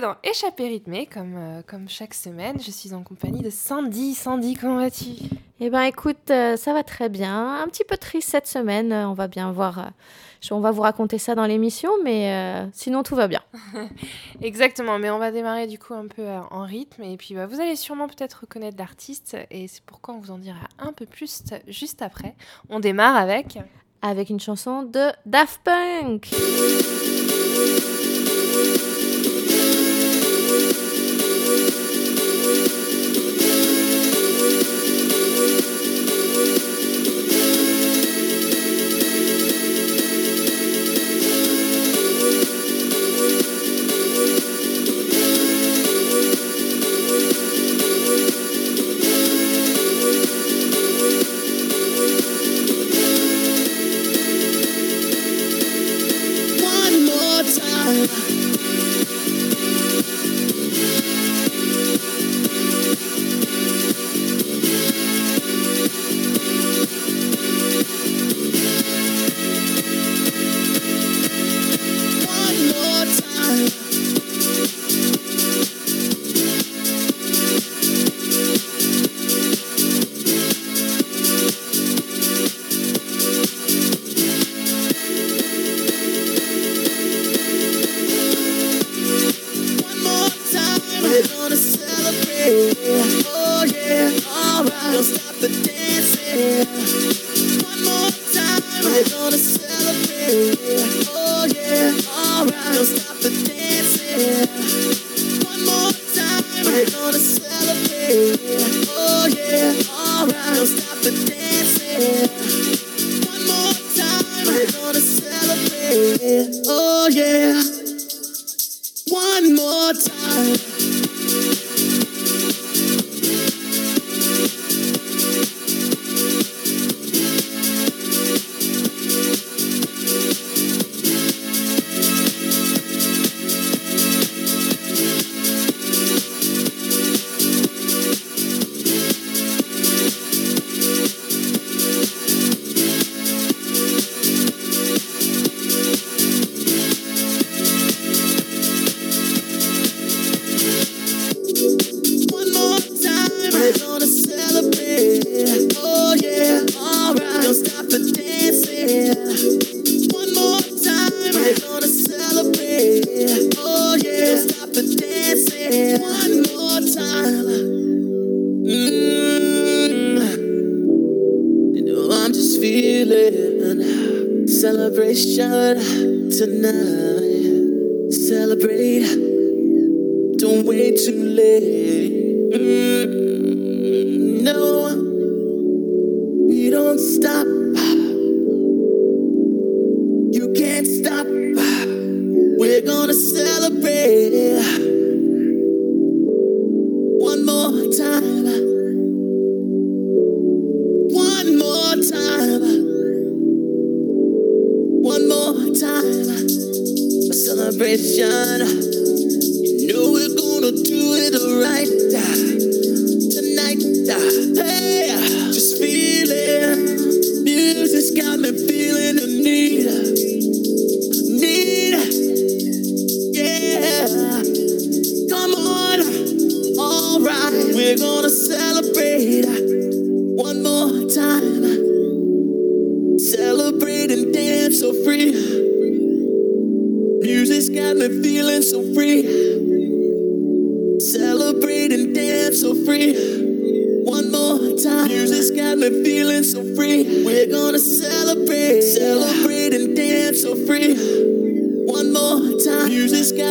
Dans Échappée rythmée, comme, euh, comme chaque semaine. Je suis en compagnie de Sandy. Sandy, comment vas-tu? Eh ben, écoute, euh, ça va très bien. Un petit peu triste cette semaine. On va bien voir. Euh, on va vous raconter ça dans l'émission, mais sinon tout va bien. Exactement, mais on va démarrer du coup un peu en rythme. Et puis bah, vous allez sûrement peut-être reconnaître l'artiste. Et c'est pourquoi on vous en dira un peu plus juste après. On démarre avec. Avec une chanson de Daft Punk.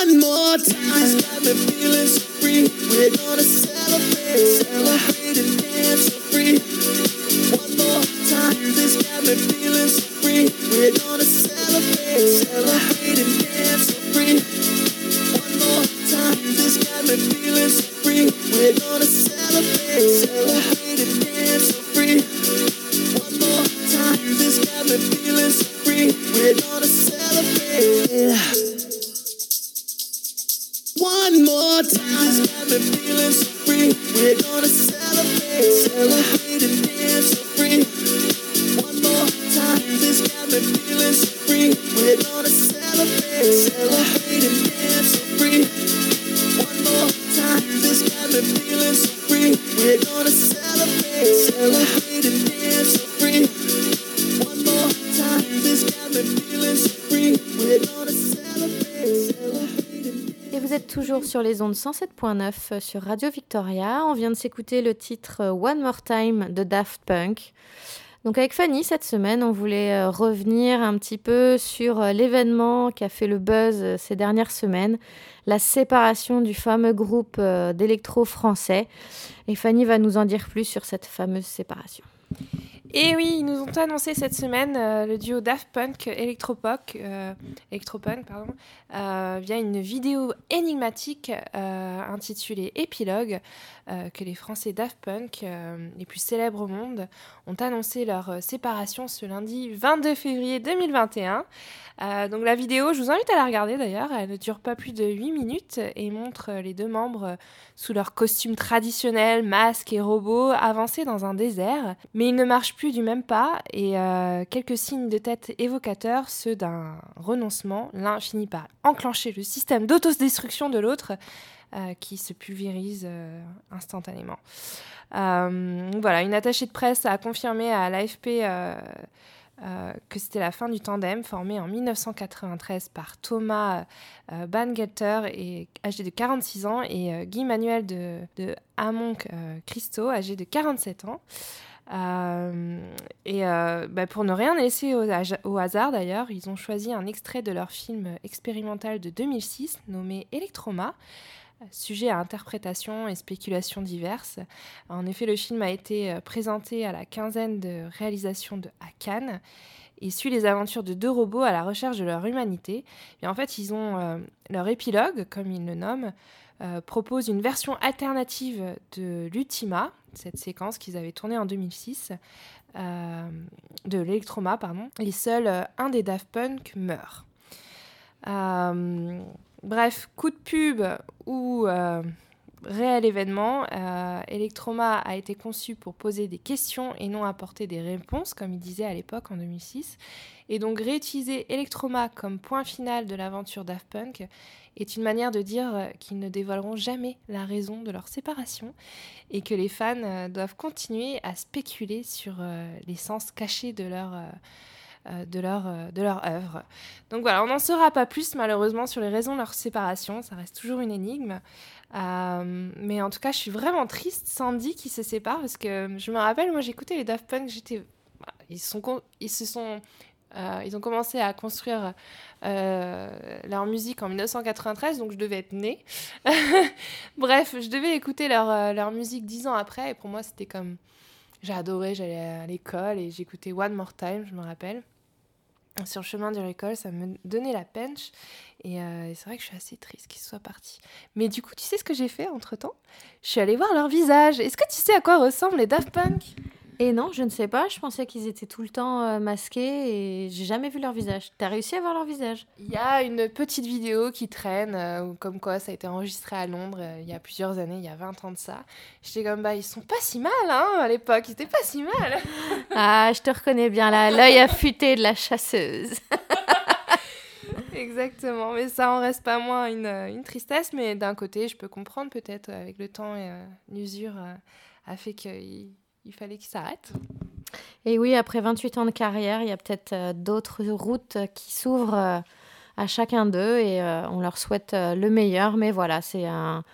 One more sur les ondes 107.9 sur Radio Victoria. On vient de s'écouter le titre euh, One More Time de Daft Punk. Donc avec Fanny, cette semaine, on voulait euh, revenir un petit peu sur euh, l'événement qui a fait le buzz euh, ces dernières semaines, la séparation du fameux groupe euh, d'électro français. Et Fanny va nous en dire plus sur cette fameuse séparation. Et oui, ils nous ont annoncé cette semaine euh, le duo Daft Punk Electropunk, euh, Electropunk pardon, euh, via une vidéo énigmatique euh, intitulée Épilogue euh, que les Français Daft Punk, euh, les plus célèbres au monde, ont annoncé leur euh, séparation ce lundi 22 février 2021. Euh, donc la vidéo, je vous invite à la regarder d'ailleurs, elle ne dure pas plus de 8 minutes et montre euh, les deux membres euh, sous leurs costumes traditionnels, masques et robots, avancer dans un désert. Mais ils ne marchent plus du même pas et euh, quelques signes de tête évocateurs, ceux d'un renoncement. L'un finit enclencher le système d'autodestruction de l'autre euh, qui se pulvérise euh, instantanément. Euh, voilà, une attachée de presse a confirmé à l'AFP que c'était la fin du tandem formé en 1993 par Thomas Bangalter, et, âgé de 46 ans, et Guy Manuel de, de Hamon Christo, âgé de 47 ans. Euh, et euh, bah, pour ne rien laisser au, hasard d'ailleurs, ils ont choisi un extrait de leur film expérimental de 2006 nommé Electroma, sujet à interprétation et spéculations diverses. En effet, le film a été euh, présenté à la quinzaine de réalisations de à Cannes et suit les aventures de deux robots à la recherche de leur humanité. Et en fait, ils ont leur épilogue, comme ils le nomment, euh, propose une version alternative de l'Ultima, cette séquence qu'ils avaient tournée en 2006, euh, de l'Electroma, pardon. Et seul euh, un des Daft Punk meurt. Bref, coup de pub ou réel événement, Electroma a été conçu pour poser des questions et non apporter des réponses, comme il disait à l'époque en 2006. Et donc réutiliser Electroma comme point final de l'aventure Daft Punk est une manière de dire euh, qu'ils ne dévoileront jamais la raison de leur séparation et que les fans euh, doivent continuer à spéculer sur euh, les sens cachés de leur, de, leur, de leur œuvre. Donc voilà, on n'en saura pas plus malheureusement sur les raisons de leur séparation, ça reste toujours une énigme. Mais en tout cas, je suis vraiment triste, Sandy qui se sépare, parce que je me rappelle, moi j'écoutais les Daft Punk, j'étais... Ils, sont, ils se sont... euh, ils ont commencé à construire euh, leur musique en 1993, donc je devais être née. Bref, je devais écouter leur, euh, leur musique dix ans après, et pour moi c'était comme... J'ai adoré, j'allais à l'école et j'écoutais One More Time, je me rappelle. Sur le chemin de l'école, ça me donnait la penche. Et, c'est vrai que je suis assez triste qu'ils soient partis. Mais du coup, tu sais ce que j'ai fait entre temps Je suis allée voir leur visage. Est-ce que tu sais à quoi ressemblent les Daft Punk? Et non, je ne sais pas. Je pensais qu'ils étaient tout le temps euh, masqués et j'ai jamais vu leur visage. T'as réussi à voir leur visage? Il y a une petite vidéo qui traîne, euh, comme quoi ça a été enregistré à Londres euh, il y a plusieurs années, il y a 20 ans de ça. J'étais comme, bah, ils sont pas si mal, hein, à l'époque. Ils étaient pas si mal. ah, je te reconnais bien là. L'œil affûté de la chasseuse. Exactement, mais ça en reste pas moins une, une tristesse, mais d'un côté, je peux comprendre peut-être avec le temps et l'usure a fait qu'il il fallait qu'il s'arrête. Et oui, après 28 ans de carrière, il y a peut-être euh, d'autres routes qui s'ouvrent euh, à chacun d'eux et euh, on leur souhaite le meilleur. Mais voilà, c'est un,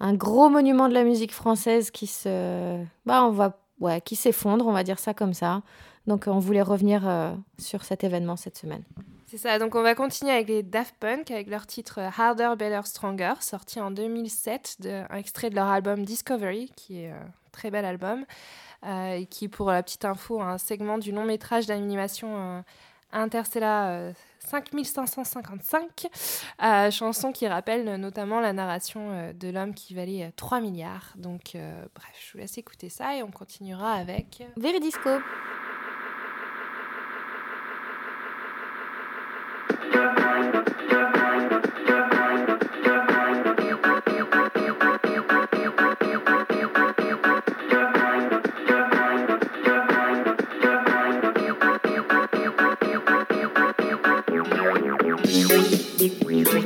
un, gros monument de la musique française qui se, bah, on va, ouais, qui s'effondre, on va dire ça comme ça. Donc on voulait revenir sur cet événement cette semaine. C'est ça, donc on va continuer avec les Daft Punk avec leur titre Harder, Better, Stronger, sorti en 2007, de, un extrait de leur album Discovery, qui est un très bel album euh, qui, pour la petite info, un segment du long métrage d'animation euh, Interstellar euh, 5555, euh, chanson qui rappelle notamment la narration euh, de l'homme qui valait 3 milliards. Donc, bref, je vous laisse écouter ça et on continuera avec Veridisco. Music.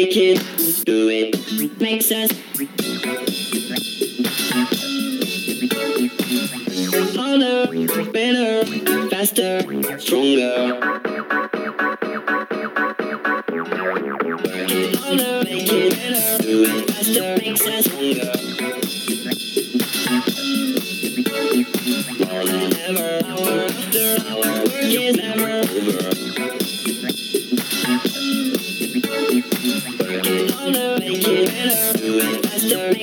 make it, do it, makes us. Harder, better, faster, stronger.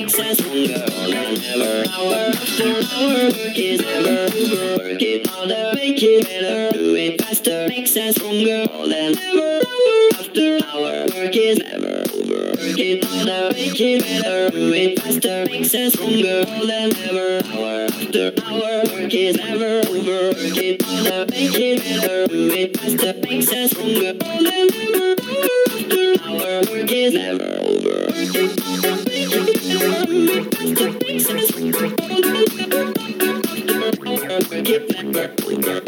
makes us stronger. and ever hour after hour, work is never over. Work it harder, make it better. Do it faster, makes us stronger. Than ever hour after hour, work is never over. Work it harder, make it better. Do it faster, makes us stronger. all and ever hour after hour, work is never over. Work it harder, make it better. Do it faster, makes us stronger. Than ever hour work is never over. that we got.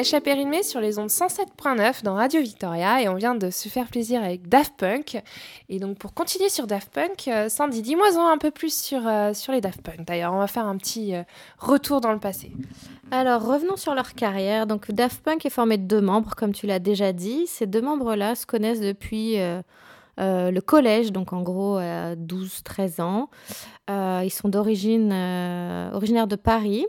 Échappée rythmée sur les ondes 107.9 dans Radio Victoria et on vient de se faire plaisir avec Daft Punk. Et donc pour continuer sur Daft Punk, euh, Sandy, dis-moi un peu plus sur, euh, sur les Daft Punk. D'ailleurs, on va faire un petit euh, retour dans le passé. Alors revenons sur leur carrière. Donc Daft Punk est formé de deux membres, comme tu l'as déjà dit. Ces deux membres-là se connaissent depuis... le collège, donc en gros 12-13 ans. ils sont d'origine originaires de Paris.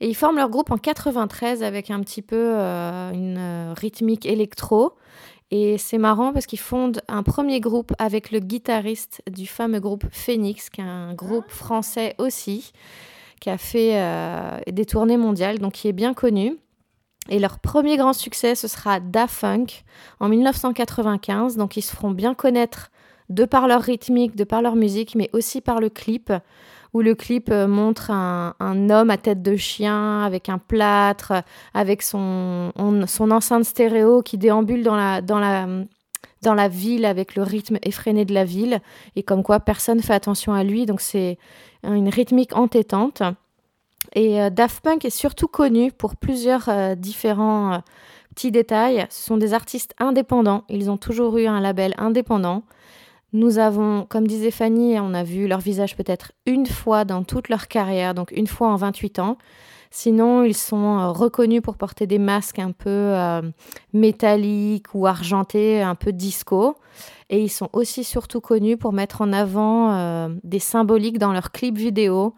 Et ils forment leur groupe en 93 avec un petit peu euh, une euh, rythmique électro. Et c'est marrant parce qu'ils fondent un premier groupe avec le guitariste du fameux groupe Phoenix, qui est un groupe français aussi, qui a fait euh, des tournées mondiales, donc qui est bien connu. Et leur premier grand succès, ce sera Da Funk en 1995. Donc ils se feront bien connaître de par leur rythmique, de par leur musique, mais aussi par le clip où le clip euh, montre un, homme à tête de chien avec un plâtre, avec son, son enceinte stéréo qui déambule dans la, dans, la, dans la ville avec le rythme effréné de la ville et comme quoi personne fait attention à lui. Donc c'est une rythmique entêtante. Et euh, Daft Punk est surtout connu pour plusieurs euh, différents petits détails. Ce sont des artistes indépendants. Ils ont toujours eu un label indépendant. Nous avons, comme disait Fanny, on a vu leur visage peut-être une fois dans toute leur carrière, donc une fois en 28 ans. Sinon, ils sont euh, reconnus pour porter des masques un peu euh, métalliques ou argentés, un peu disco. Et ils sont aussi surtout connus pour mettre en avant euh, des symboliques dans leurs clips vidéo.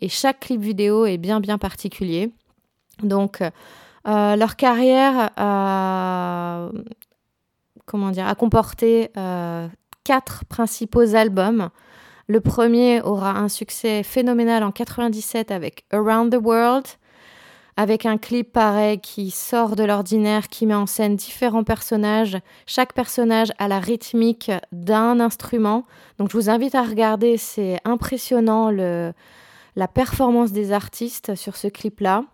Et chaque clip vidéo est bien bien particulier. Donc, leur carrière comment dire, a comporté quatre principaux albums. Le premier aura un succès phénoménal en 97 avec Around the World, avec un clip pareil qui sort de l'ordinaire, qui met en scène différents personnages. Chaque personnage a la rythmique d'un instrument. Donc je vous invite à regarder, c'est impressionnant le, la performance des artistes sur ce clip-là.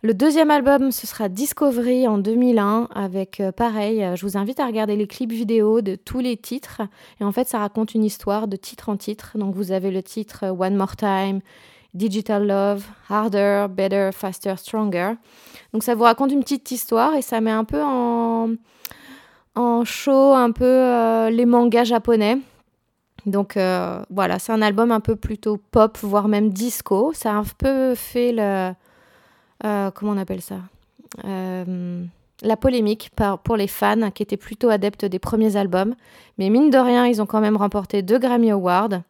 Le deuxième album, ce sera Discovery en 2001, avec euh, pareil, euh, je vous invite à regarder les clips vidéo de tous les titres. Et en fait, ça raconte une histoire de titre en titre. Donc vous avez le titre euh, One More Time, Digital Love, Harder, Better, Faster, Stronger. Donc ça vous raconte une petite histoire et ça met un peu en, en show un peu les mangas japonais. Donc euh, voilà, c'est un album un peu plutôt pop, voire même disco. Ça a un peu fait le... Euh, comment on appelle ça La polémique pour les fans qui étaient plutôt adeptes des premiers albums. Mais mine de rien, ils ont quand même remporté deux Grammy Awards.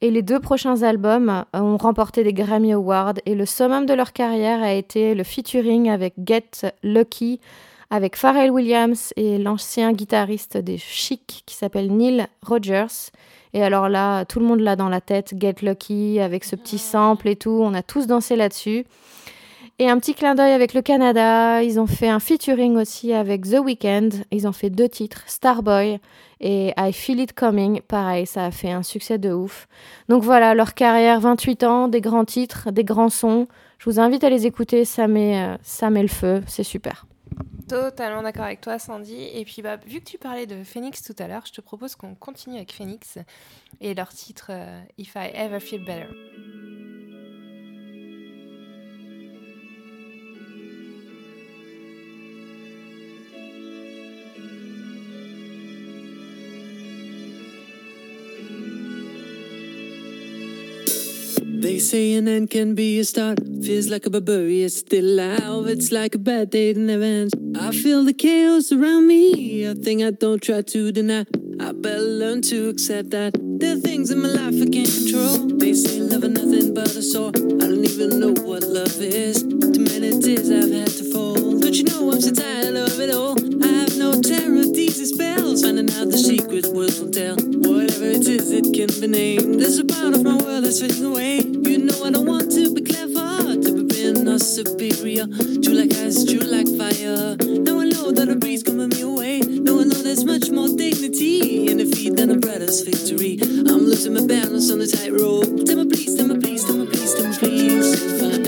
Et les deux prochains albums euh, ont remporté des Grammy Awards et le summum de leur carrière a été le featuring avec Get Lucky avec Pharrell Williams et l'ancien guitariste des Chic qui s'appelle Neil Rogers. Et alors là, tout le monde l'a dans la tête, Get Lucky avec ce petit sample et tout, on a tous dansé là-dessus. Et un petit clin d'œil avec le Canada, ils ont fait un featuring aussi avec The Weeknd, ils ont fait deux titres, Starboy et I Feel It Coming, pareil, ça a fait un succès de ouf. Donc voilà, leur carrière, 28 ans, des grands titres, des grands sons. Je vous invite à les écouter, ça met, euh, ça met le feu, c'est super. Totalement d'accord avec toi, Sandy. Et puis, bah, vu que tu parlais de Phoenix tout à l'heure, je te propose qu'on continue avec Phoenix et leur titre euh, If I Ever Feel Better. They say an end can be a start. Feels like a barbarian still alive. It's like a bad day that never ends. I feel the chaos around me. A thing I don't try to deny. I better learn to accept that. There are things in my life I can't control. They say love is nothing but a sore. I don't even know what love is. Too many tears I've had to fall. Don't you know I'm so tired of it all? Terror, these spells. Finding out the secret words will tell. Whatever it is, it can be named. There's a part of my world that's fading away. You know I don't want to be clever, to be being or superior. True like ice, true like fire. Now I know that a breeze coming me away. Now I know there's much more dignity in defeat than a brother's victory. I'm losing my balance on the tightrope. Tell me please, tell me please, tell me please, tell me please.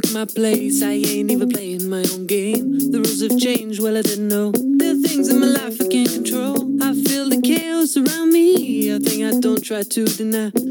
Took my place. I ain't even playing my own game. The rules have changed, well, I didn't know. There are things in my life I can't control. I feel the chaos around me. A thing I don't try to deny.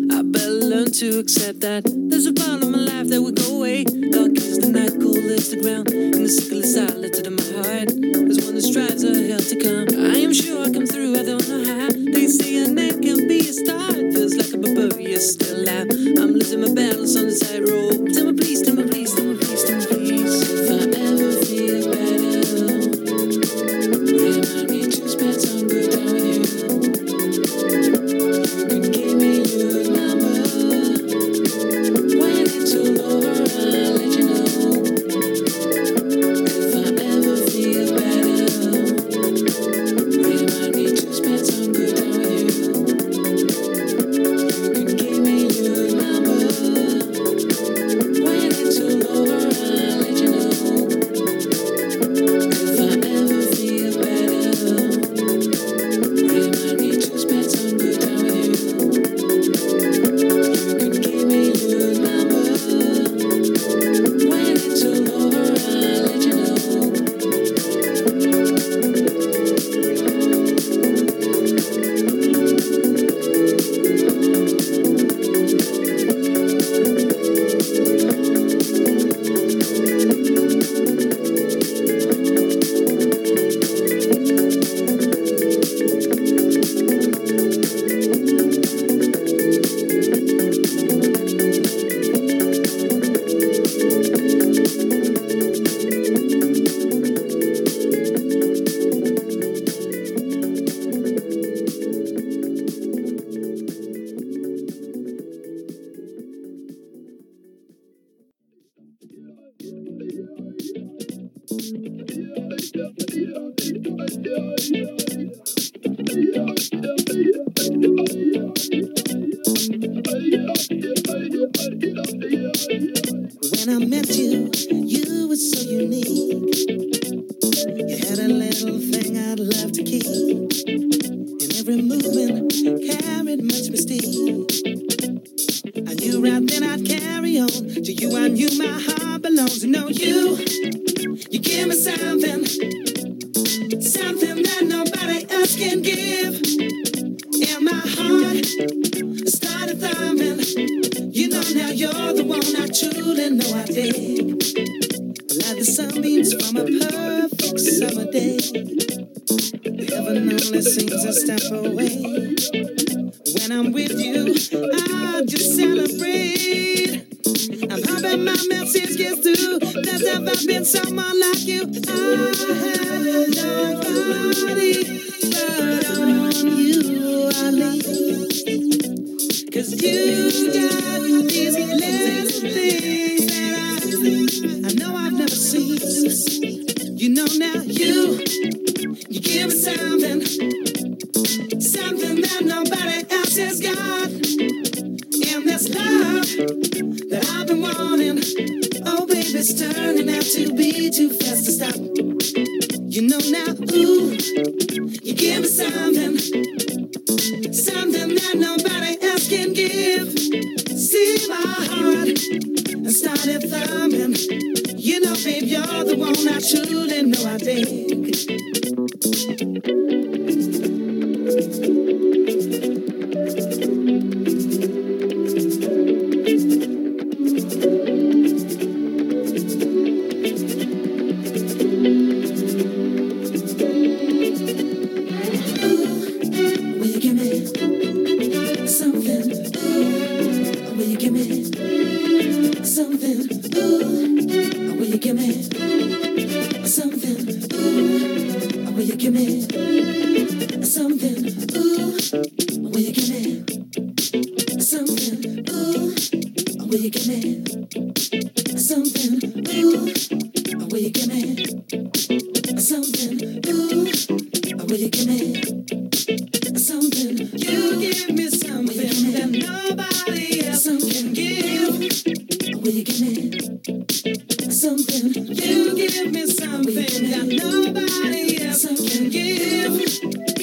Something. You give me something that nobody else can give.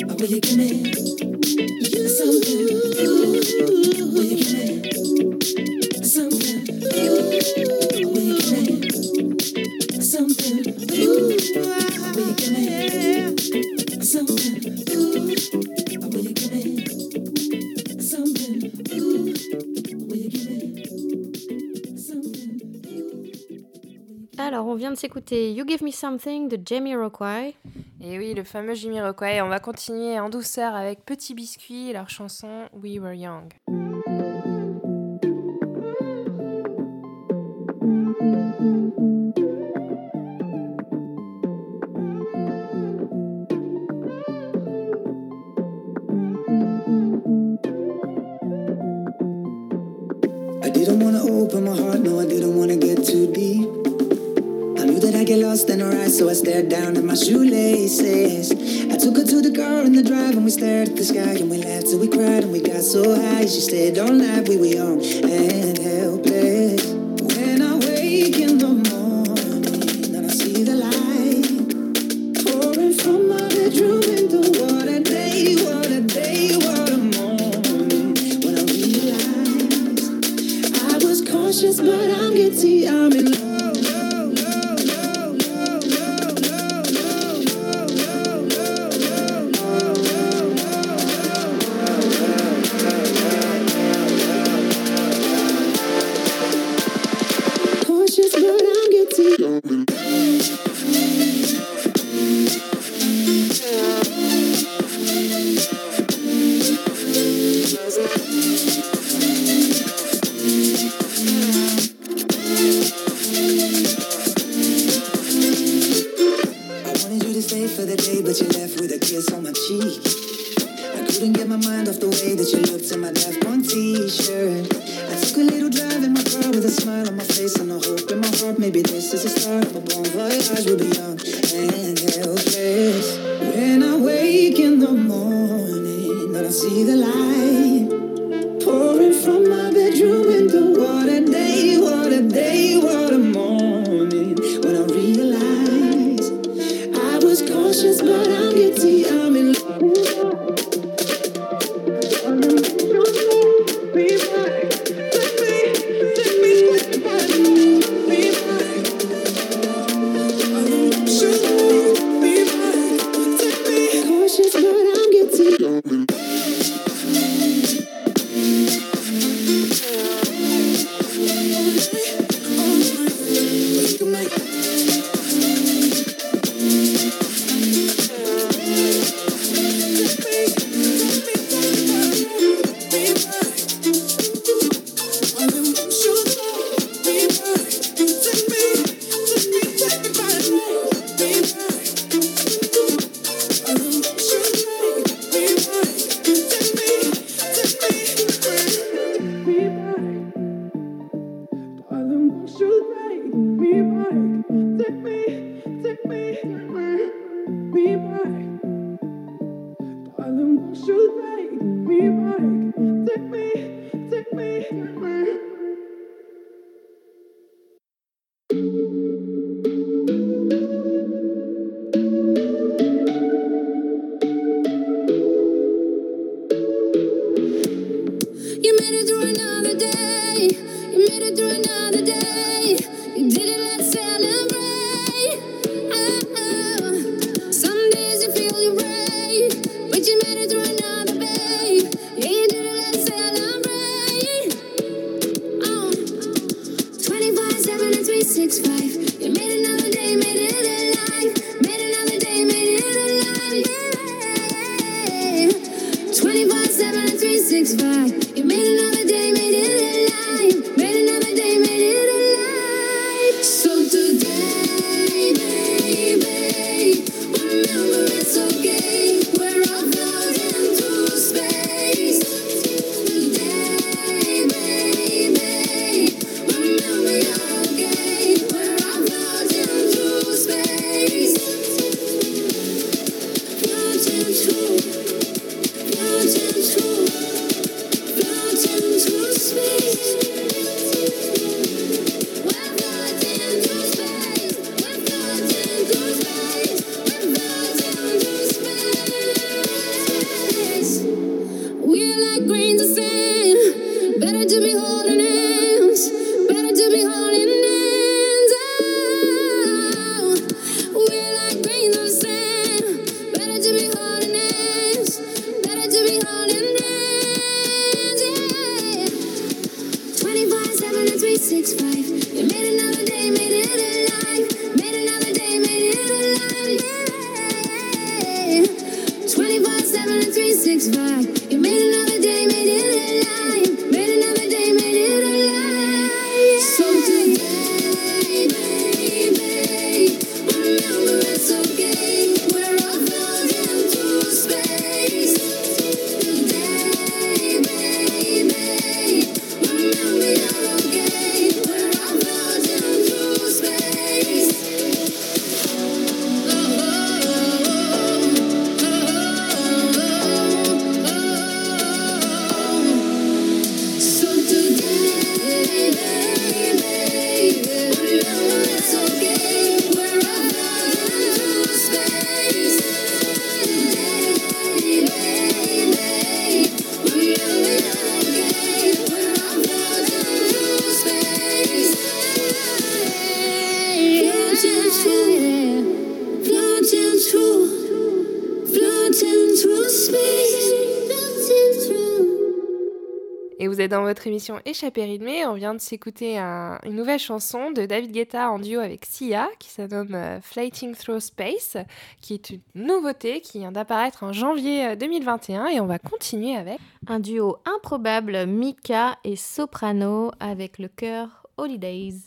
I really can make. S'écouter You Give Me Something de Jamie Rockway. Et oui, le fameux Jamie Rockway. On va continuer en douceur avec Petit Biscuit et leur chanson We Were Young. I didn't want to open my heart, no, I didn't want to get too deep. Get lost in her eyes, so I stared down at my shoelaces. I took her to the car in the drive, and we stared at the sky, and we laughed till we cried, and we got so high. She stayed all night, we were young and votre émission Échappée rythmée. On vient de s'écouter une nouvelle chanson de David Guetta en duo avec Sia qui s'appelle euh, Flighting Through Space, qui est une nouveauté qui vient d'apparaître en janvier 2021 euh, et on va continuer avec un duo improbable Mika et Soprano avec le chœur Holidays.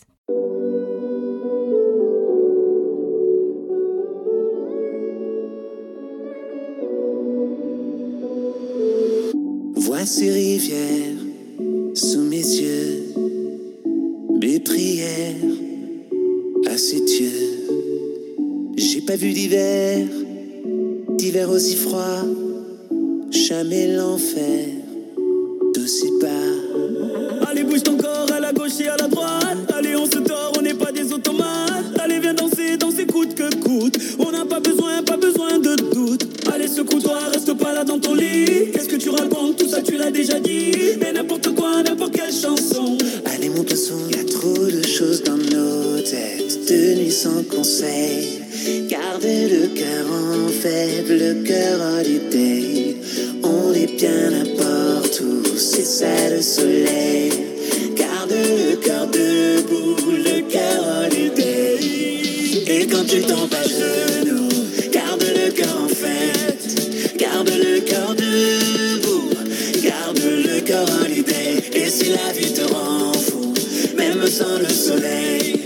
Voici rivière sous mes yeux. d'hiver à ses dieux. J'ai pas vu d'hiver, d'hiver aussi froid, jamais l'enfer Conseil. Gardez le cœur en faible, le cœur holiday. On est bien n'importe où, c'est ça le soleil. Garde le cœur debout, le cœur holiday. Et quand tu tombes à genoux, garde le cœur en fête. Garde le cœur debout, garde le cœur holiday. Et si la vie te rend fou, même sans le soleil,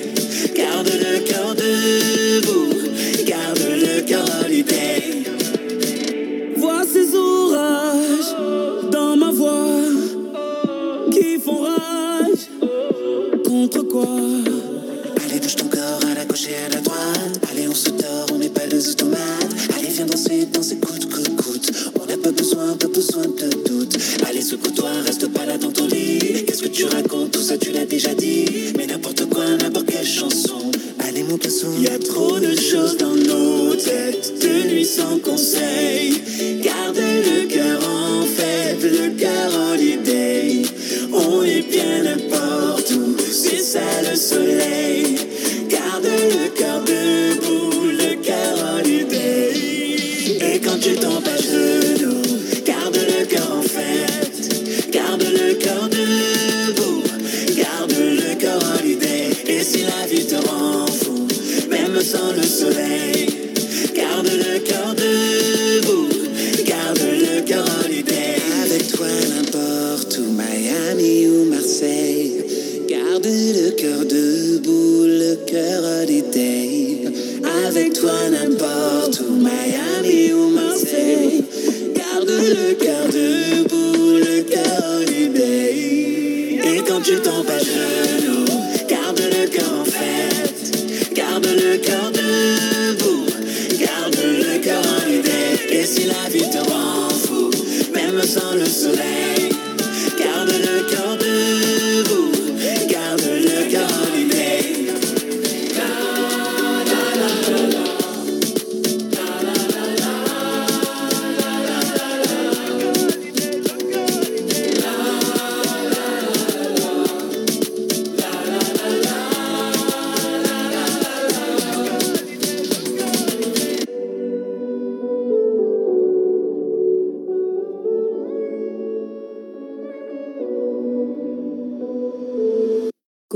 Poisson, y a trop de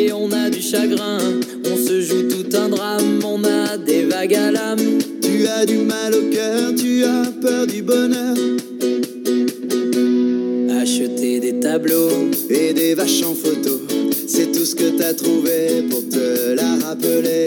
et on a du chagrin. On se joue tout un drame, on a des vagues à l'âme. Tu as du mal au cœur, tu as peur du bonheur Acheter des tableaux, et des vaches en photo. C'est tout ce que t'as trouvé pour te la rappeler.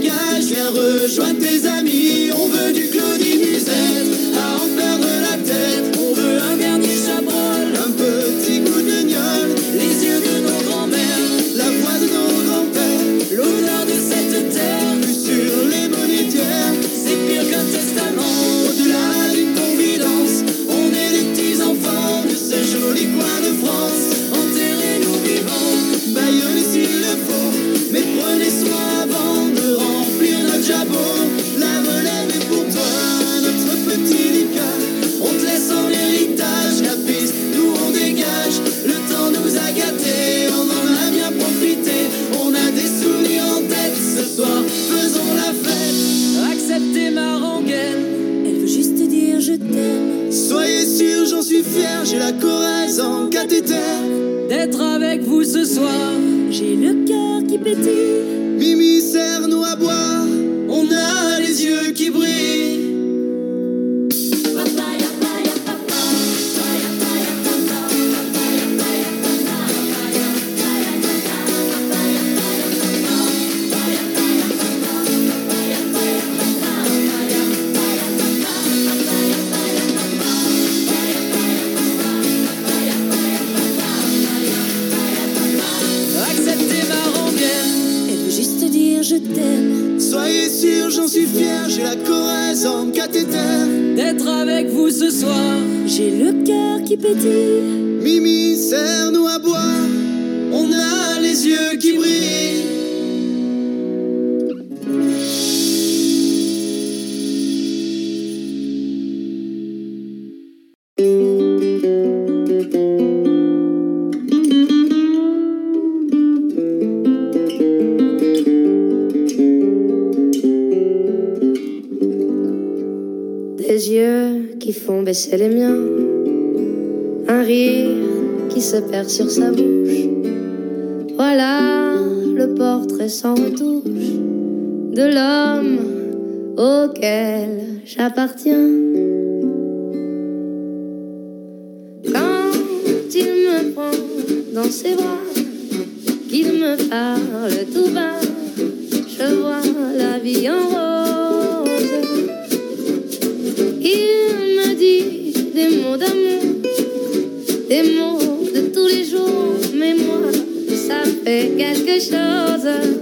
Bagages, viens rejoindre tes amis. Mimi, serre-nous à boire, on a les yeux qui brillent. Des yeux qui font baisser les miens se perd sur sa bouche. Voilà le portrait sans retouche de l'homme auquel j'appartiens. Quand il me prend dans ses bras, qu'il me parle tout bas. Gestause.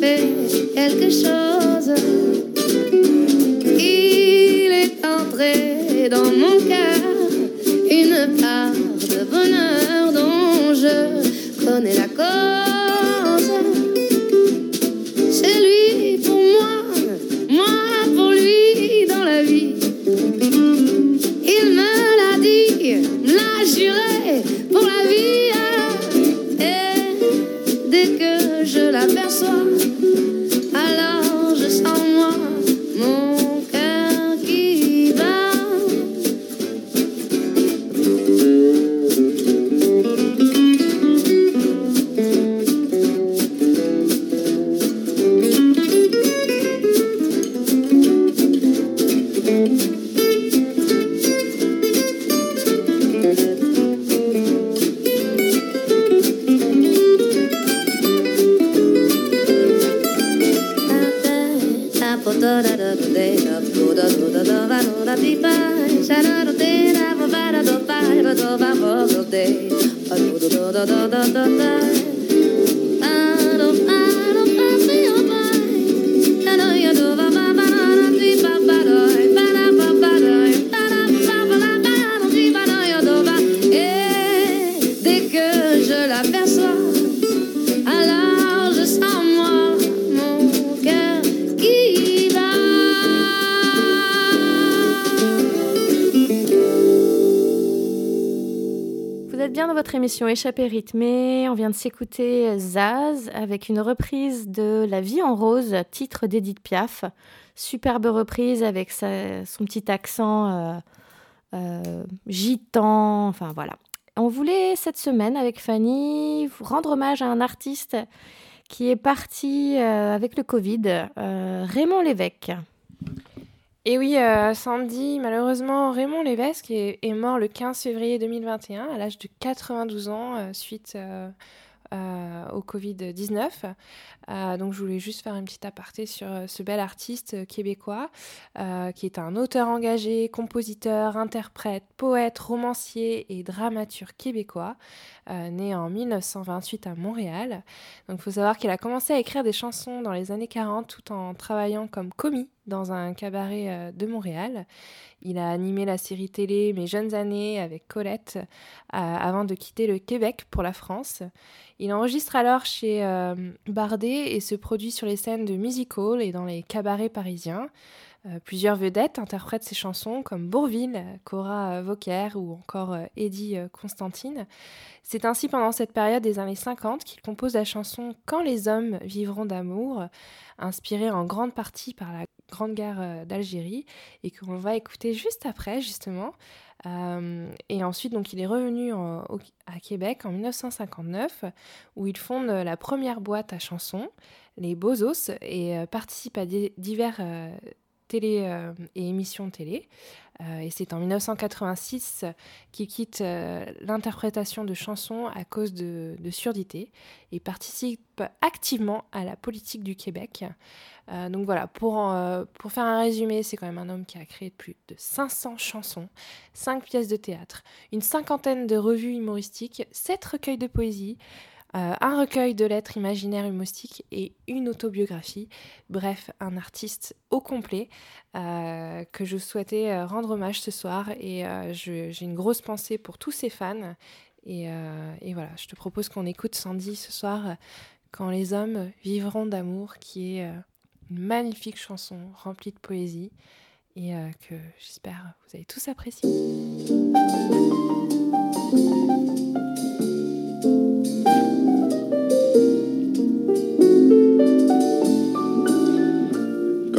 fait quelque chose. émission Échappée rythmée, on vient de s'écouter euh, Zaz avec une reprise de La vie en rose, titre d'Edith Piaf. Superbe reprise avec son petit accent euh, euh, gitan, enfin voilà. On voulait cette semaine avec Fanny rendre hommage à un artiste qui est parti euh, avec le Covid, Raymond Lévesque. Et oui, euh, Sandy, malheureusement, Raymond Lévesque est, mort le 15 février 2021 à l'âge de 92 ans suite euh, au Covid-19. Euh, donc je voulais juste faire une petite aparté sur euh, ce bel artiste québécois qui est un auteur engagé, compositeur, interprète, poète, romancier et dramaturge québécois, né en 1928 à Montréal. Donc il faut savoir qu'il a commencé à écrire des chansons dans les années 40 tout en travaillant comme commis dans un cabaret de Montréal. Il a animé la série télé Mes jeunes années avec Colette avant de quitter le Québec pour la France. Il enregistre alors chez euh, Bardet et se produit sur les scènes de music hall et dans les cabarets parisiens. Euh, plusieurs vedettes interprètent ses chansons comme Bourville, Cora Vauquer ou encore euh, Eddie Constantine. C'est ainsi pendant cette période des années 50 qu'il compose la chanson Quand les hommes vivront d'amour, inspirée en grande partie par la Grande Guerre d'Algérie et qu'on va écouter juste après justement. Euh, et ensuite, donc, il est revenu à Québec en 1959, où il fonde la première boîte à chansons, les Bozos, et euh, participe à divers euh, télé et émissions télé. et c'est en 1986 qu'il quitte l'interprétation de chansons à cause de, surdité et participe activement à la politique du Québec. Euh, donc voilà, pour, euh, pour faire un résumé, c'est quand même un homme qui a créé plus de 500 chansons, 5 pièces de théâtre, une cinquantaine de revues humoristiques, 7 recueils de poésie, euh, un recueil de lettres imaginaires humoristiques et une autobiographie. Bref, un artiste au complet que je souhaitais rendre hommage ce soir et j'ai une grosse pensée pour tous ses fans. Et, et voilà, je te propose qu'on écoute Sandy ce soir quand les hommes vivront d'amour, qui est une magnifique chanson remplie de poésie et euh, que j'espère vous avez tous apprécié.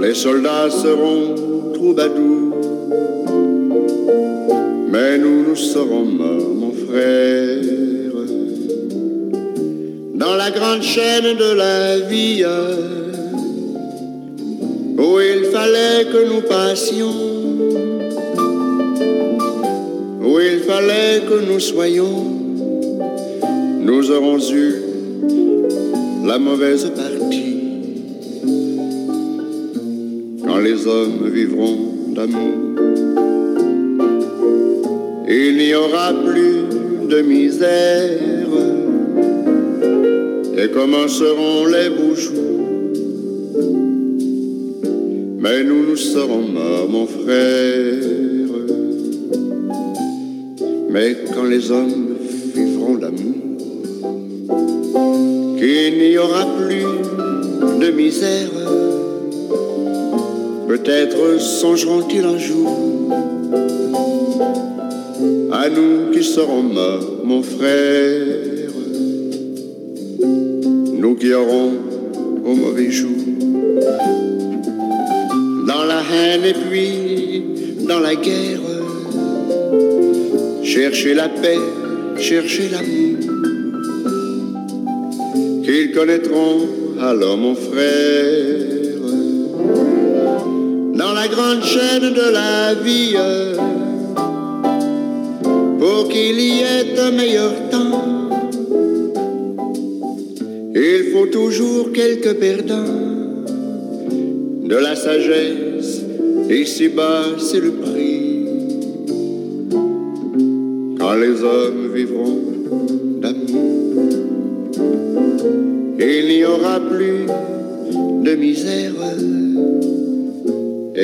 les soldats seront troubadours, mais nous, nous serons morts, mon frère, dans la grande chaîne de la vie où il fallait que nous passions, où il fallait que nous soyons, nous aurons eu la mauvaise partie. Les hommes vivront d'amour, il n'y aura plus de misère. Et commenceront les beaux mais nous nous serons morts, mon frère. Mais quand les hommes vivront d'amour, qu'il n'y aura plus de misère, peut-être songeront-ils un jour à nous qui serons morts, mon frère, nous qui aurons au mauvais jour dans la haine et puis dans la guerre. Chercher la paix, chercher l'amour, qu'ils connaîtront alors mon frère. Grande chaîne de la vie, pour qu'il y ait un meilleur temps, il faut toujours quelques perdants. De la sagesse, ici-bas c'est le prix. Quand les hommes vivront d'amour, il n'y aura plus de misère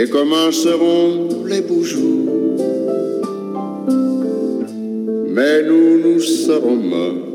et commenceront les beaux jours? Mais nous, nous serons morts,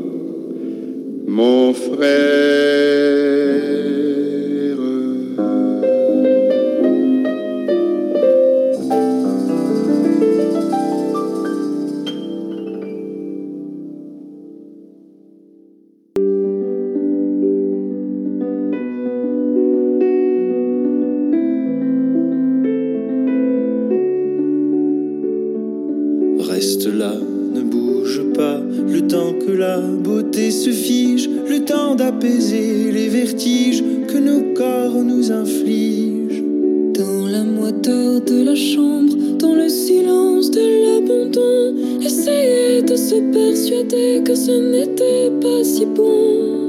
se persuader que ce n'était pas si bon.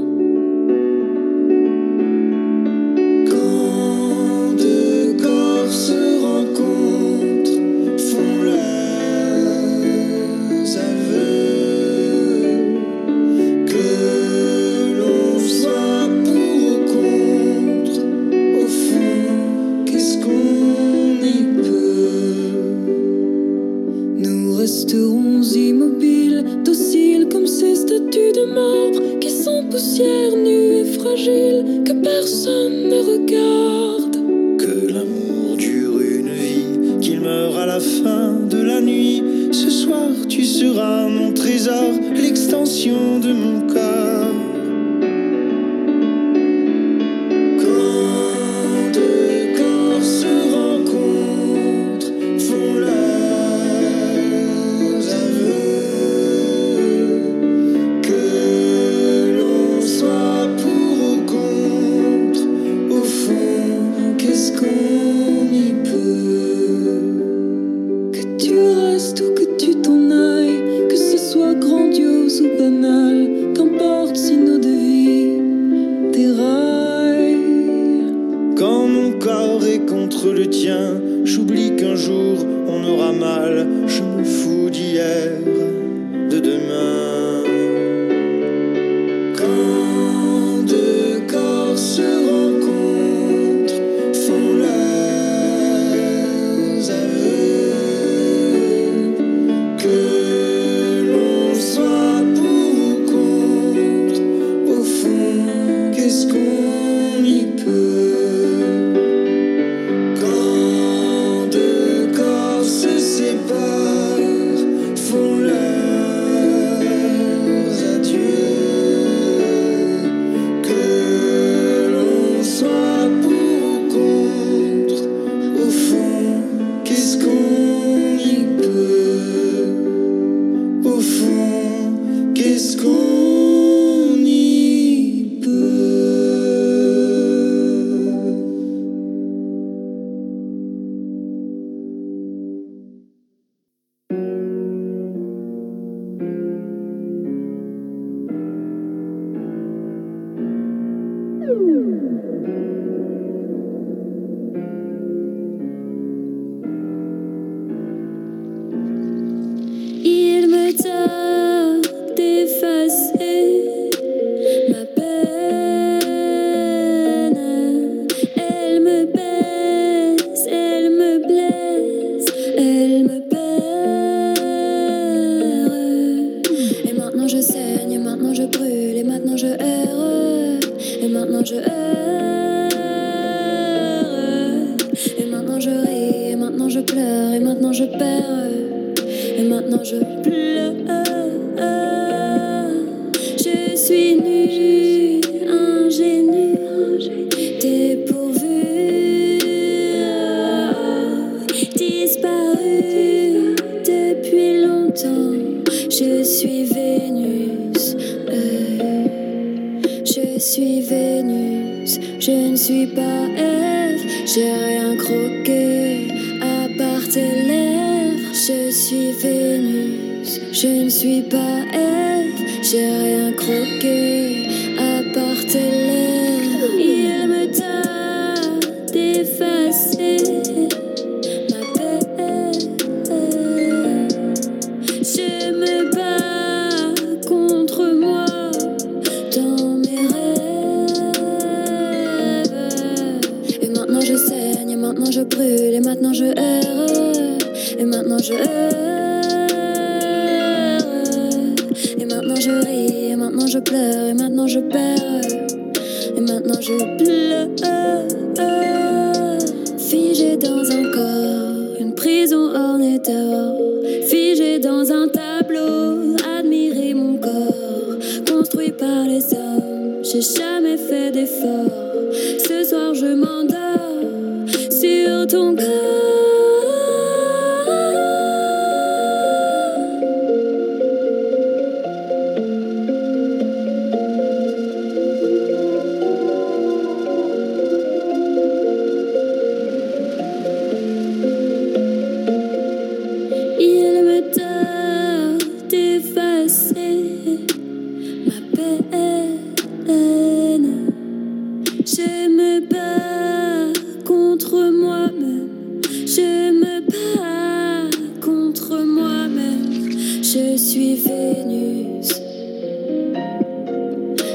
Je suis Vénus.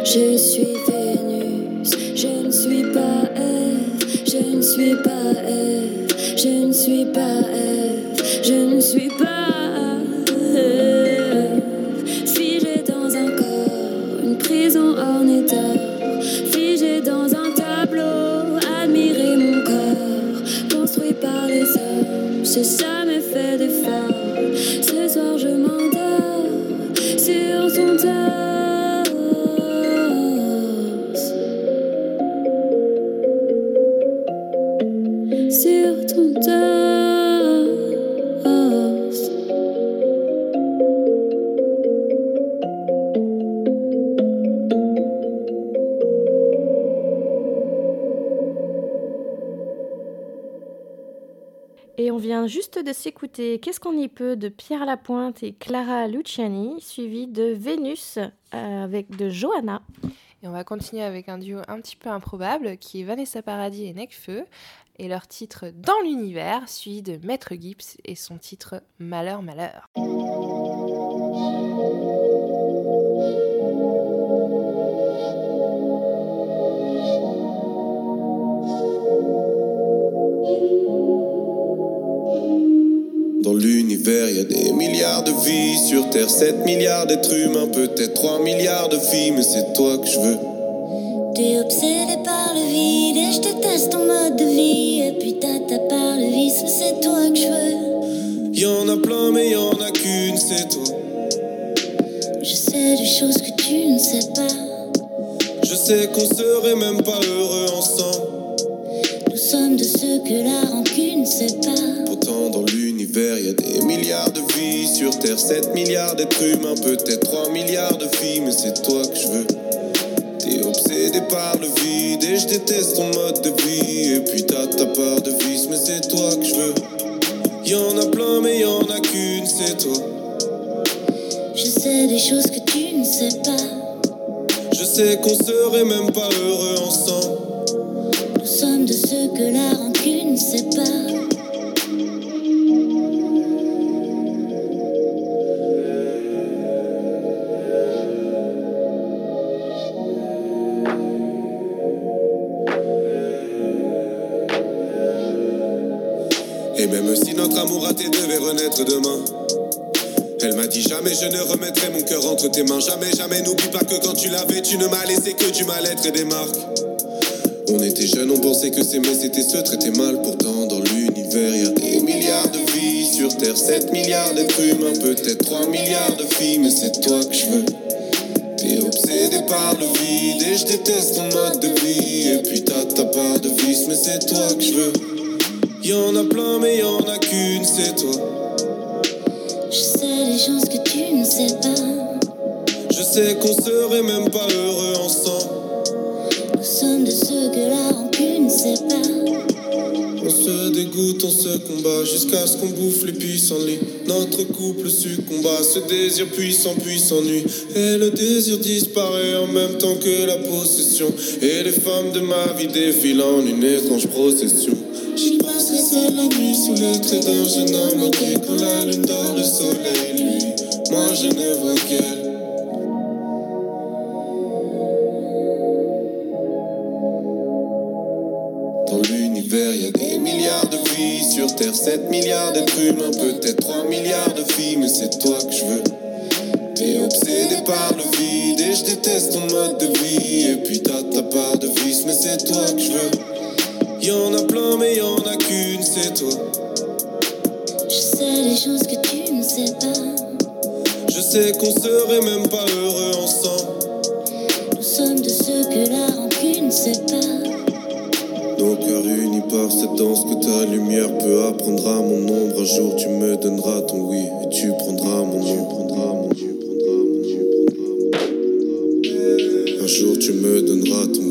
Je suis Qu'est-ce qu'on y peut de Pierre Lapointe et Clara Luciani, suivi de Vénus euh, avec de Johanna. Et on va continuer avec un duo un petit peu improbable qui est Vanessa Paradis et Necfeu et leur titre Dans l'univers, suivi de Maître Gibbs et son titre Malheur, malheur. L'univers, y a des milliards de vies. Sur Terre, 7 milliards d'êtres humains, peut-être 3 milliards de filles, mais c'est toi que je veux. T'es obsédé par le vide et je déteste ton mode de vie. Et puis t'as par le vice, mais c'est toi que je veux. Y en a plein, mais y en a qu'une, c'est toi. Je sais des choses que tu ne sais pas. Je sais qu'on serait même pas heureux ensemble. Nous sommes de ceux que la rancune sait pas. Pourtant, dans l'univers, y a des milliards de vies. Sur Terre, 7 milliards d'êtres humains, peut-être 3 milliards de filles, mais c'est toi que je veux. T'es obsédé par le vide et je déteste ton mode de vie. Et puis t'as ta part de vice, mais c'est toi que je veux. Y en a plein, mais y en a qu'une, c'est toi. Je sais des choses que tu ne sais pas. Je sais qu'on serait même pas heureux ensemble. Nous sommes de ceux que la rancune sait Et même si notre amour raté devait renaître demain. Elle m'a dit jamais je ne remettrai mon cœur entre tes mains. Jamais, jamais, n'oublie pas que quand tu l'avais, tu ne m'as laissé que du mal-être et des marques. On était jeunes, on pensait que s'aimer c'était se traiter mal. Pourtant, dans l'univers, y a des milliards de vies. Sur Terre, 7 milliards d'êtres humains, peut-être 3 milliards de filles, mais c'est toi que je veux. T'es obsédé par le vide et je déteste ton mode de vie. Et puis t'as ta part de vice, mais c'est toi que je veux. Y en a plein, mais y en a qu'une, c'est toi. Je sais des choses que tu ne sais pas. Je sais qu'on serait même pas heureux ensemble. Nous sommes de ceux que la rancune sait pas. On se dégoûte, on se combat jusqu'à ce qu'on bouffe les pissenlits. Notre couple succomba, ce désir puissant puis s'ennuie. Et le désir disparaît en même temps que la possession. Et les femmes de ma vie défilent en une étrange procession. La nuit sous les traits d'un jeune homme manqué quand la lune dort, le soleil lui. Moi je ne vois qu'elle. Dans l'univers, y a des milliards de vies. Sur Terre, 7 milliards d'êtres humains, peut-être 3 milliards de filles, mais c'est toi que je veux. T'es obsédé par le vide et je déteste ton mode de vie. Et puis t'as ta part de vice, mais c'est toi que je veux. Y en a plein, mais y en a qu'une, c'est toi. Je sais des choses que tu ne sais pas. Je sais qu'on serait même pas heureux ensemble. Nous sommes de ceux que la rancune sait pas. Nos cœurs unis par cette danse que ta lumière peut apprendre à mon ombre. Un jour tu me donneras ton oui et tu prendras mon nom. Prendras mon Un jour tu me donneras ton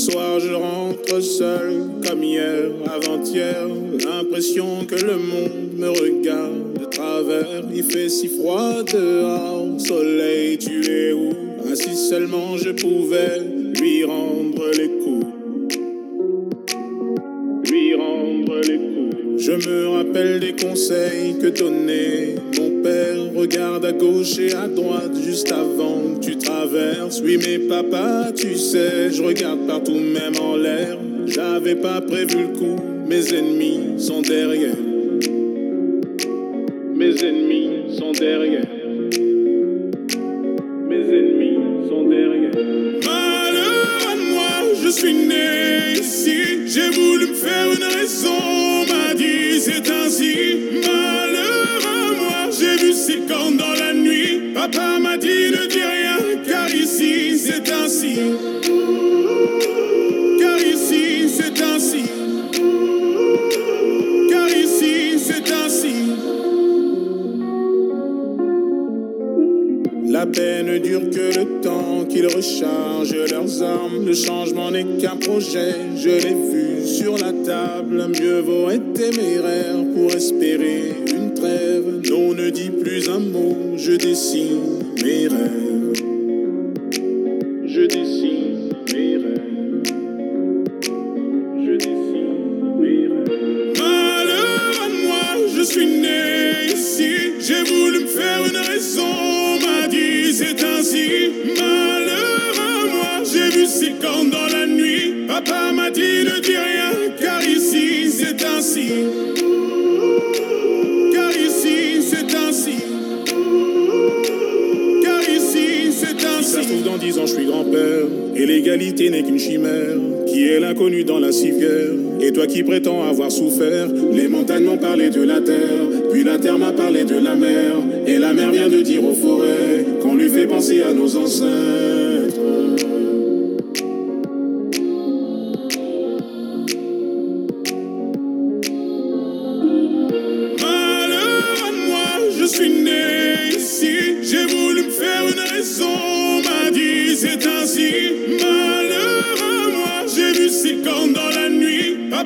soir je rentre seul comme hier, avant-hier. L'impression que le monde me regarde de travers. Il fait si froid dehors, soleil, tu es où? Ah si seulement je pouvais lui rendre les coups. Lui rendre les coups. Je me rappelle des conseils que donnait mon Regarde à gauche et à droite juste avant que tu traverses. Oui, mais papa, tu sais, je regarde partout, même en l'air. J'avais pas prévu le coup, mes ennemis sont derrière.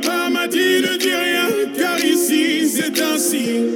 Nuit. Papa m'a dit ne dis rien, car ici c'est ainsi.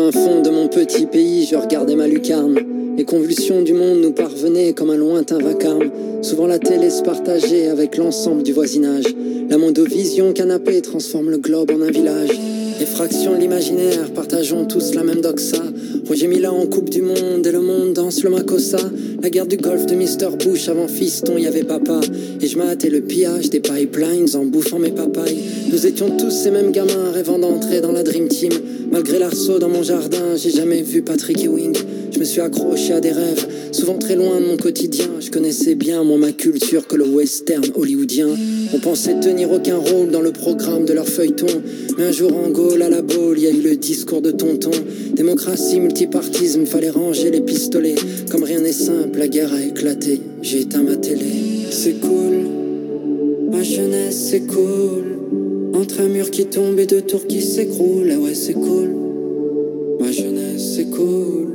Fin fond de mon petit pays, je regardais ma lucarne. Les convulsions du monde nous parvenaient comme un lointain vacarme. Souvent la télé se partageait avec l'ensemble du voisinage. La mondovision canapé transforme le globe en un village. Les fractions de l'imaginaire, partageons tous la même doxa. Roger Mila en Coupe du Monde et le monde danse le Makossa. La guerre du golf de Mr. Bush avant fiston, y avait papa. Et je m'attais le pillage des pipelines en bouffant mes papayes. Nous étions tous ces mêmes gamins rêvant d'entrer dans la Dream Team. Malgré l'arceau dans mon jardin, j'ai jamais vu Patrick Ewing. Je me suis accroché à des rêves, souvent très loin de mon quotidien. Je connaissais bien moins ma culture que le western hollywoodien. On pensait tenir aucun rôle dans le programme de leur feuilleton. Mais un jour en Gaule, à la Baule, il y a eu le discours de tonton. Démocratie, multipartisme, fallait ranger les pistolets. Comme rien n'est simple, la guerre a éclaté. J'ai éteint ma télé. C'est cool, ma jeunesse, c'est cool. Entre un mur qui tombe et deux tours qui s'écroulent, ah ouais, c'est cool. Ma jeunesse, c'est cool.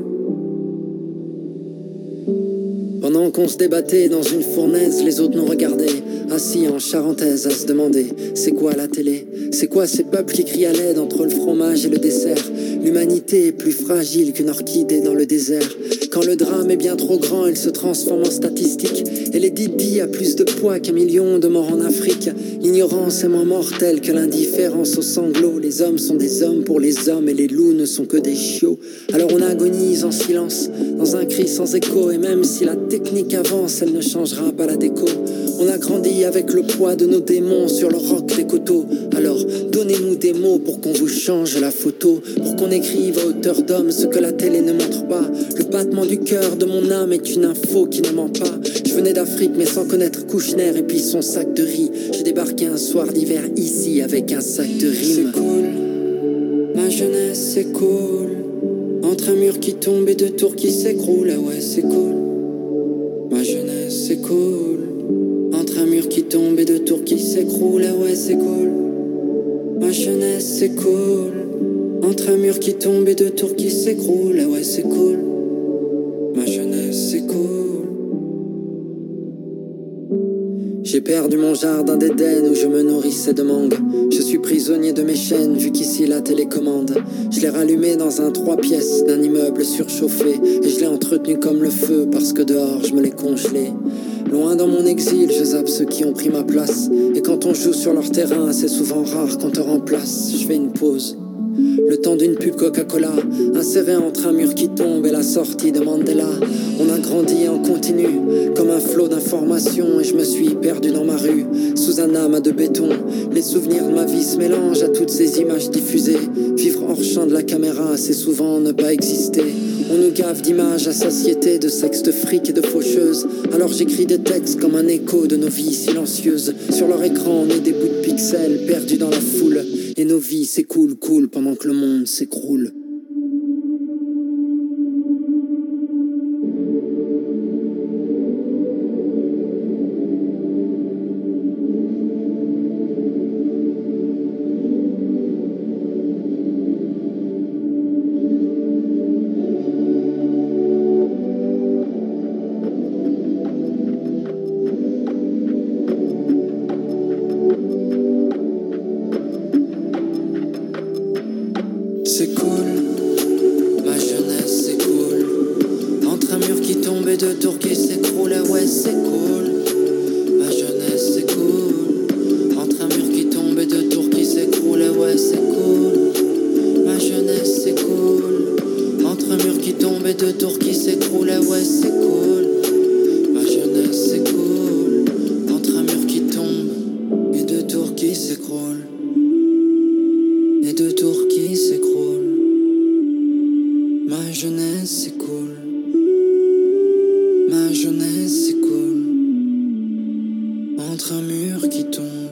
Pendant qu'on se débattait dans une fournaise, les autres nous regardaient, assis en charentaise à se demander c'est quoi la télé? C'est quoi ces peuples qui crient à l'aide entre le fromage et le dessert? L'humanité est plus fragile qu'une orchidée dans le désert. Quand le drame est bien trop grand, il se transforme en statistique. Et les Didi a plus de poids qu'un million de morts en Afrique. L'ignorance est moins mortelle que l'indifférence aux sanglots. Les hommes sont des hommes pour les hommes et les loups ne sont que des chiots. Alors on agonise en silence, dans un cri sans écho. Et même si la technique avance, elle ne changera pas la déco. On a grandi avec le poids de nos démons sur le roc des coteaux. Alors donnez-nous des mots pour qu'on vous change la photo, pour qu'on écrive à hauteur d'homme ce que la télé ne montre pas. Le battement du cœur de mon âme est une info qui ne ment pas. Je venais d'Afrique mais sans connaître Kouchner et puis son sac de riz. J'ai débarqué un soir d'hiver ici avec un sac de rimes. C'est cool, ma jeunesse c'est cool. Entre un mur qui tombe et deux tours qui s'écroulent, ah ouais c'est cool. Ma jeunesse c'est cool. Entre un mur qui tombe et deux tours qui s'écroulent, ah ouais c'est cool. Ma jeunesse c'est cool. Entre un mur qui tombe et deux tours qui s'écroulent, ah ouais c'est cool. Ma jeunesse c'est cool. J'ai perdu mon jardin d'Éden où je me nourrissais de mangue. Je suis prisonnier de mes chaînes vu qu'ici la télécommande. Je l'ai rallumé dans un trois pièces d'un immeuble surchauffé et je l'ai entretenu comme le feu parce que dehors je me l'ai congelé. Loin dans mon exil, je zappe ceux qui ont pris ma place. Et quand on joue sur leur terrain, c'est souvent rare qu'on te remplace. Je fais une pause. Le temps d'une pub Coca-Cola, inséré entre un mur qui tombe et la sortie de Mandela. On a grandi en continu, comme un flot d'informations, et je me suis perdu dans ma rue, sous un amas de béton. Les souvenirs de ma vie se mélangent à toutes ces images diffusées. Vivre hors champ de la caméra, c'est souvent ne pas exister. On nous gave d'images à satiété, de sextes fric et de faucheuses. Alors j'écris des textes comme un écho de nos vies silencieuses. Sur leur écran, on est des bouts de pixels perdus dans la foule. Et nos vies s'écoulent, cool pendant que le monde s'écroule. un mur qui tombe.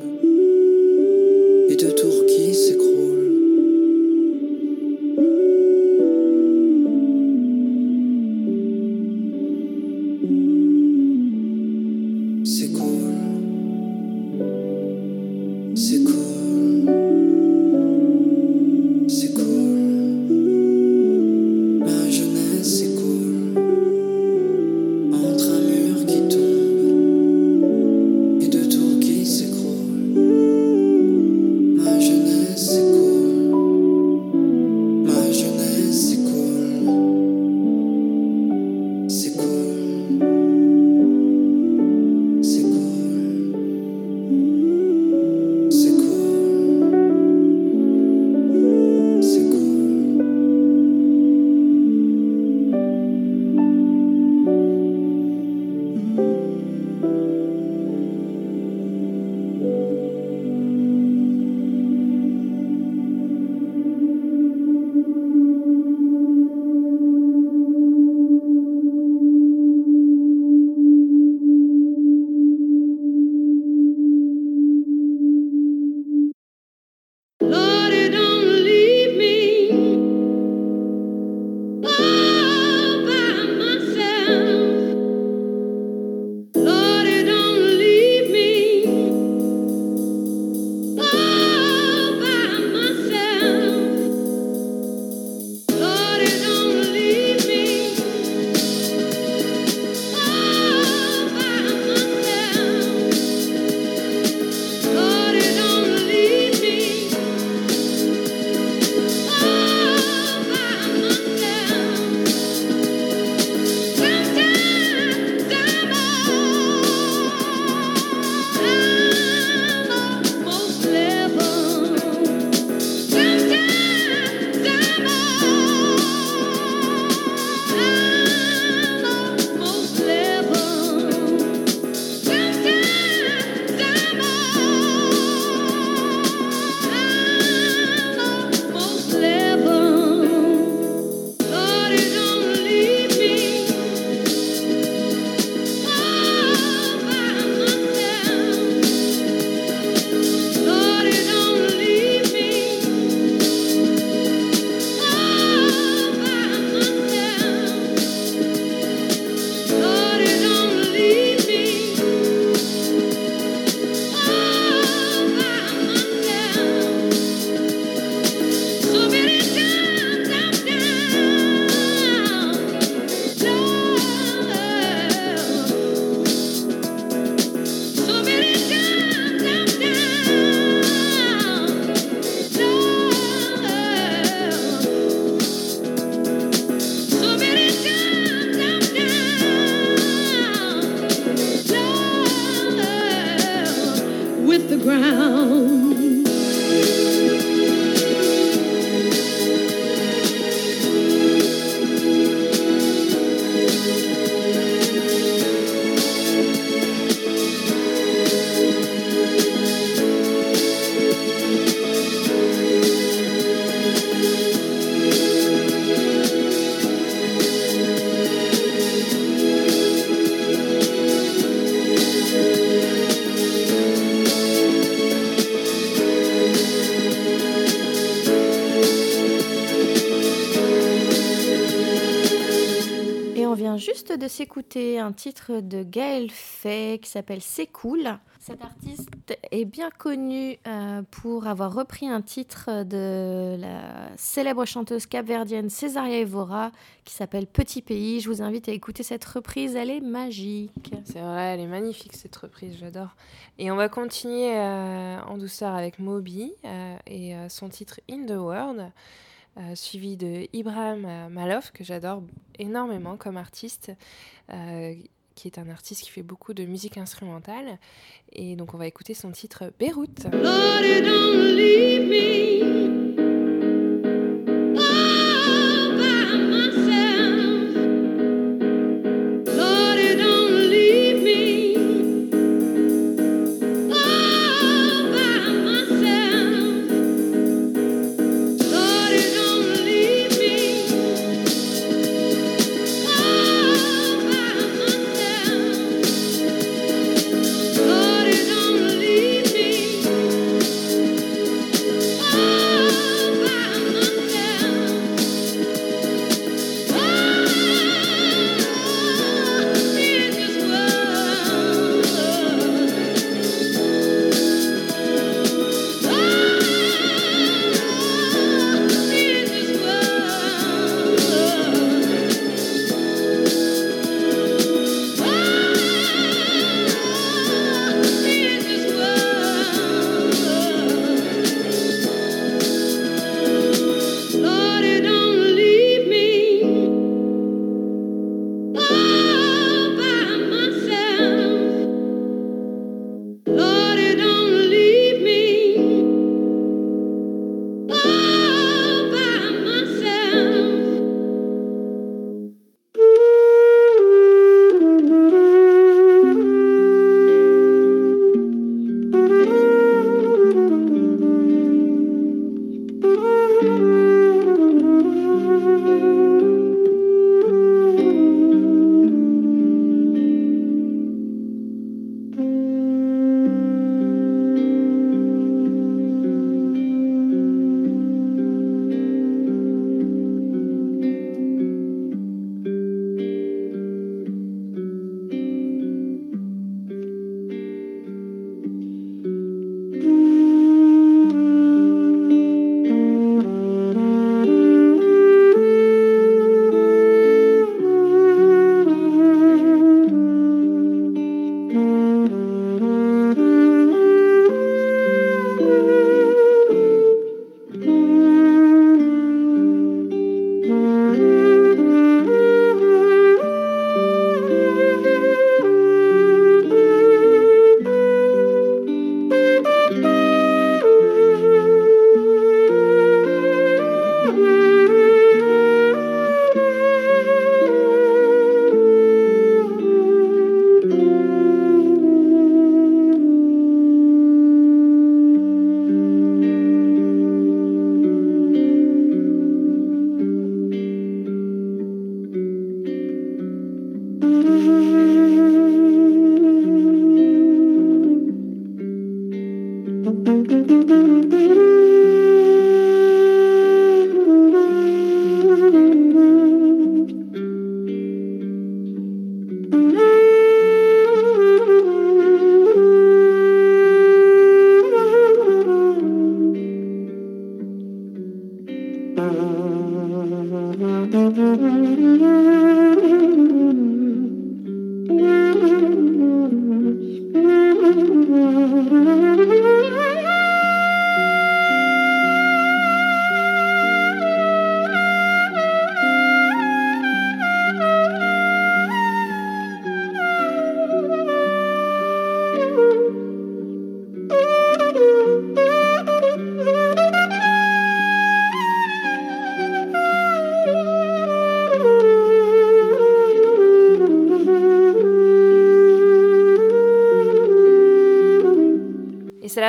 S'écouter un titre de Gaël Fay qui s'appelle C'est cool. Cet artiste est bien connu euh, pour avoir repris un titre de la célèbre chanteuse capverdienne Césaria Evora qui s'appelle Petit Pays. Je vous invite à écouter cette reprise, elle est magique. C'est vrai, elle est magnifique cette reprise, j'adore. Et on va continuer euh, en douceur avec Moby euh, et son titre In the World. Suivi de Ibrahim Malouf, que j'adore énormément comme artiste, qui est un artiste qui fait beaucoup de musique instrumentale. Et donc on va écouter son titre Beyrouth.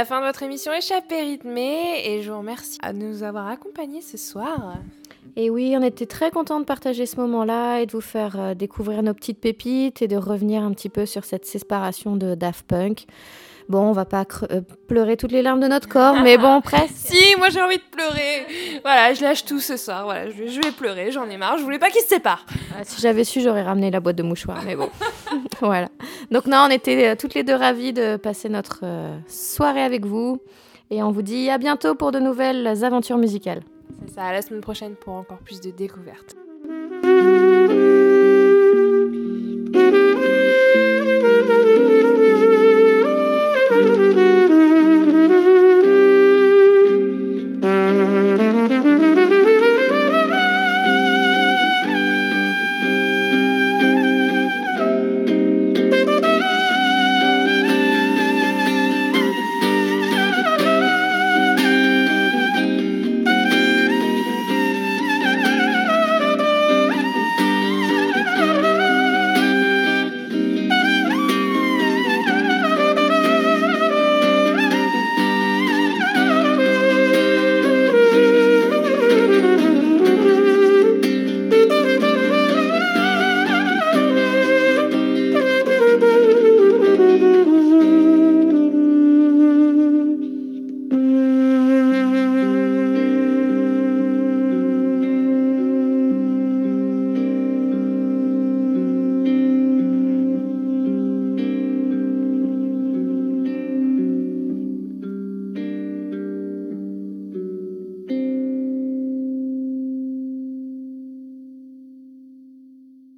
La fin de votre émission Échappée rythmée et je vous remercie de nous avoir accompagnés ce soir. Et oui, on était très contents de partager ce moment-là et de vous faire euh, découvrir nos petites pépites et de revenir un petit peu sur cette séparation de Daft Punk. Bon, on va pas euh, pleurer toutes les larmes de notre corps, mais bon, presque. si, moi j'ai envie de pleurer. Voilà, je lâche tout ce soir. Voilà, je, vais pleurer, j'en ai marre. Je voulais pas qu'ils se séparent. si j'avais su, j'aurais ramené la boîte de mouchoirs, mais bon. voilà. Donc non, on était euh, toutes les deux ravis de passer notre euh, soirée avec vous. Et on vous dit à bientôt pour de nouvelles aventures musicales. C'est ça, à la semaine prochaine pour encore plus de découvertes.